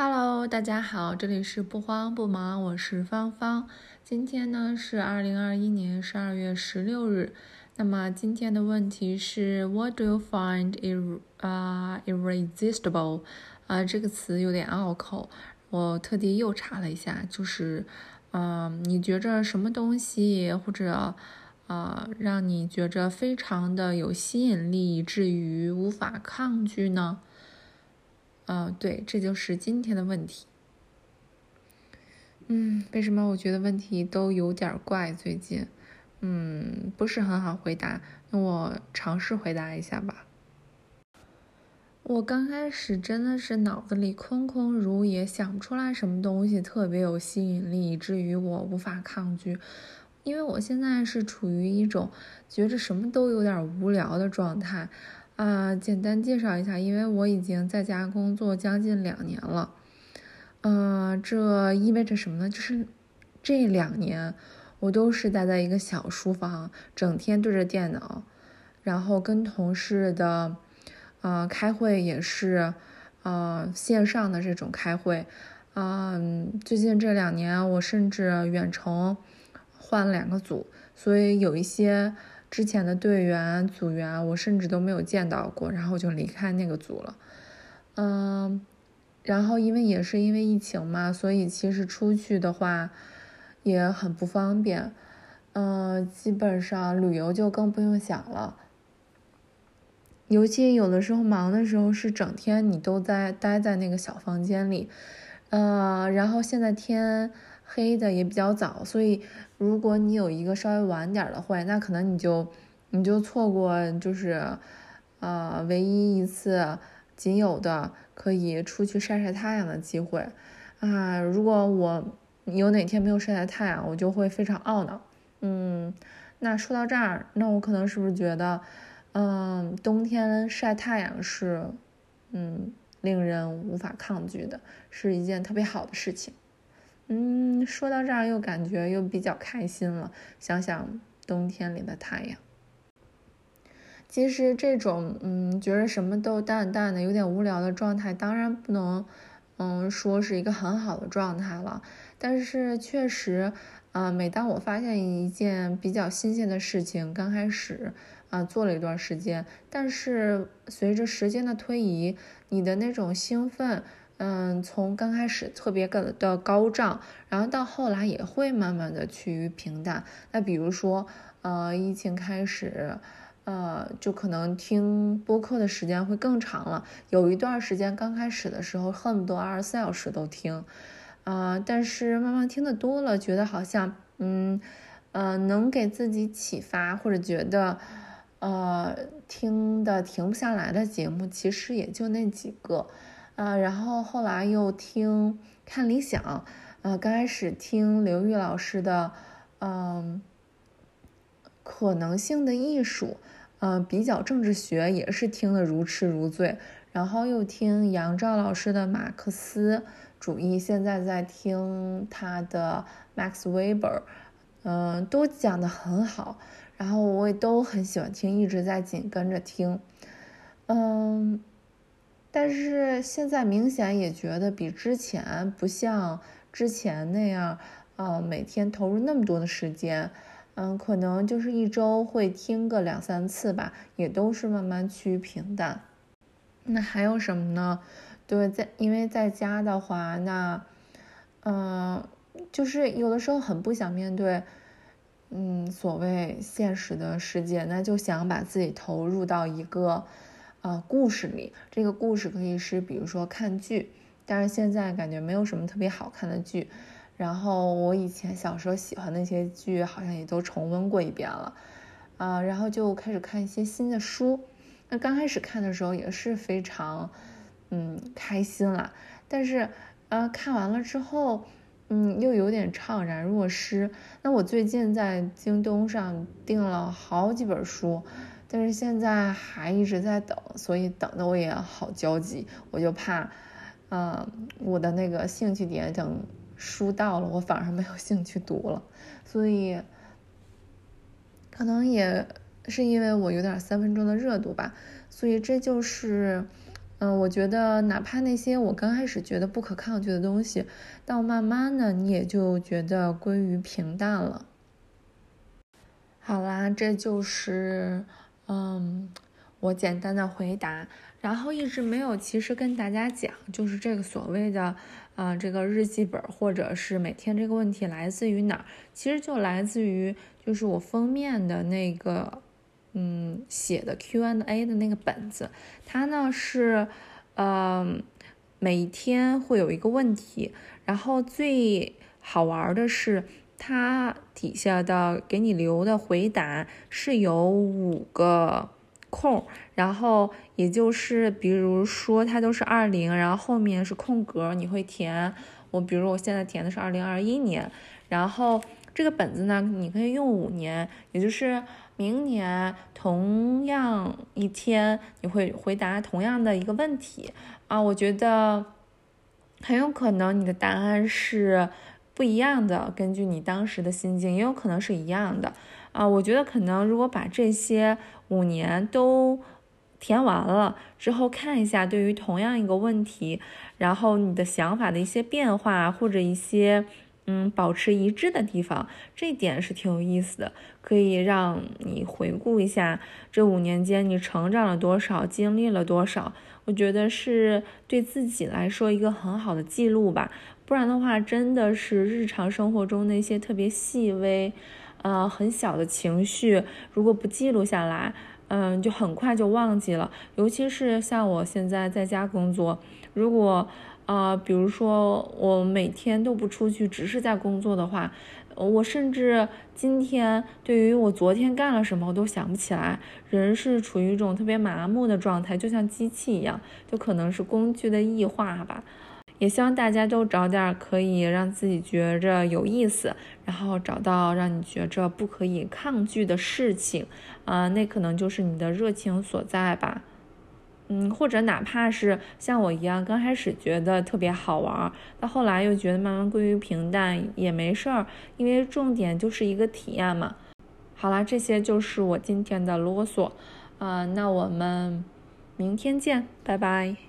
Hello，大家好，这里是不慌不忙，我是芳芳。今天呢是二零二一年十二月十六日。那么今天的问题是，What do you find ir 啊 irresistible？啊，这个词有点拗口，我特地又查了一下，就是嗯，你觉着什么东西或者啊，让你觉着非常的有吸引力，以至于无法抗拒呢？啊，对，这就是今天的问题。嗯，为什么我觉得问题都有点怪？最近，嗯，不是很好回答。那我尝试回答一下吧。我刚开始真的是脑子里空空如也，想不出来什么东西特别有吸引力，以至于我无法抗拒。因为我现在是处于一种觉着什么都有点无聊的状态。啊，简单介绍一下，因为我已经在家工作将近两年了，嗯，这意味着什么呢？就是这两年我都是待在一个小书房，整天对着电脑，然后跟同事的，呃，开会也是，呃，线上的这种开会，嗯，最近这两年我甚至远程换了两个组，所以有一些。之前的队员、组员，我甚至都没有见到过，然后就离开那个组了。嗯，然后因为也是因为疫情嘛，所以其实出去的话也很不方便。嗯，基本上旅游就更不用想了。尤其有的时候忙的时候，是整天你都在待在那个小房间里。呃，然后现在天。黑的也比较早，所以如果你有一个稍微晚点的会，那可能你就你就错过就是，呃，唯一一次仅有的可以出去晒晒太阳的机会啊！如果我有哪天没有晒晒太阳，我就会非常懊恼。嗯，那说到这儿，那我可能是不是觉得，嗯，冬天晒太阳是，嗯，令人无法抗拒的，是一件特别好的事情。嗯，说到这儿又感觉又比较开心了。想想冬天里的太阳，其实这种嗯，觉得什么都淡淡的、有点无聊的状态，当然不能嗯说是一个很好的状态了。但是确实，啊，每当我发现一件比较新鲜的事情，刚开始啊做了一段时间，但是随着时间的推移，你的那种兴奋。嗯，从刚开始特别的的高涨，然后到后来也会慢慢的趋于平淡。那比如说，呃，疫情开始，呃，就可能听播客的时间会更长了。有一段时间刚开始的时候，恨不得二十四小时都听，啊，但是慢慢听的多了，觉得好像，嗯，呃，能给自己启发或者觉得，呃，听的停不下来的节目，其实也就那几个。啊，然后后来又听看理想，呃，刚开始听刘玉老师的，嗯，可能性的艺术，嗯，比较政治学也是听得如痴如醉，然后又听杨照老师的马克思主义，现在在听他的 Max Weber，嗯，都讲的很好，然后我也都很喜欢听，一直在紧跟着听，嗯。但是现在明显也觉得比之前不像之前那样，呃，每天投入那么多的时间，嗯，可能就是一周会听个两三次吧，也都是慢慢趋于平淡。那还有什么呢？对，在因为在家的话，那，嗯，就是有的时候很不想面对，嗯，所谓现实的世界，那就想把自己投入到一个。啊，故事里这个故事可以是，比如说看剧，但是现在感觉没有什么特别好看的剧。然后我以前小时候喜欢那些剧，好像也都重温过一遍了。啊，然后就开始看一些新的书。那刚开始看的时候也是非常，嗯，开心啦。但是，呃，看完了之后，嗯，又有点怅然若失。那我最近在京东上订了好几本书。但是现在还一直在等，所以等的我也好焦急，我就怕，嗯，我的那个兴趣点等书到了，我反而没有兴趣读了，所以可能也是因为我有点三分钟的热度吧，所以这就是嗯，我觉得哪怕那些我刚开始觉得不可抗拒的东西，到慢慢的你也就觉得归于平淡了。好啦，这就是嗯我简单的回答，然后一直没有其实跟大家讲，就是这个所谓的。啊，这个日记本或者是每天这个问题来自于哪儿？其实就来自于就是我封面的那个，嗯，写的 Q&A 的那个本子。它呢是，嗯，每一天会有一个问题，然后最好玩的是它底下的给你留的回答是有五个。空，然后也就是比如说它都是二零，然后后面是空格，你会填。我比如我现在填的是二零二一年，然后这个本子呢，你可以用五年，也就是明年同样一天，你会回答同样的一个问题啊。我觉得很有可能你的答案是不一样的，根据你当时的心境，也有可能是一样的。啊，我觉得可能如果把这些五年都填完了之后，看一下对于同样一个问题，然后你的想法的一些变化或者一些嗯保持一致的地方，这点是挺有意思的，可以让你回顾一下这五年间你成长了多少，经历了多少，我觉得是对自己来说一个很好的记录吧。不然的话，真的是日常生活中那些特别细微。呃，很小的情绪，如果不记录下来，嗯，就很快就忘记了。尤其是像我现在在家工作，如果呃，比如说我每天都不出去，只是在工作的话，我甚至今天对于我昨天干了什么，我都想不起来。人是处于一种特别麻木的状态，就像机器一样，就可能是工具的异化吧。也希望大家都找点可以让自己觉着有意思，然后找到让你觉着不可以抗拒的事情，啊，那可能就是你的热情所在吧。嗯，或者哪怕是像我一样，刚开始觉得特别好玩，到后来又觉得慢慢归于平淡也没事儿，因为重点就是一个体验嘛。好啦，这些就是我今天的啰嗦，啊，那我们明天见，拜拜。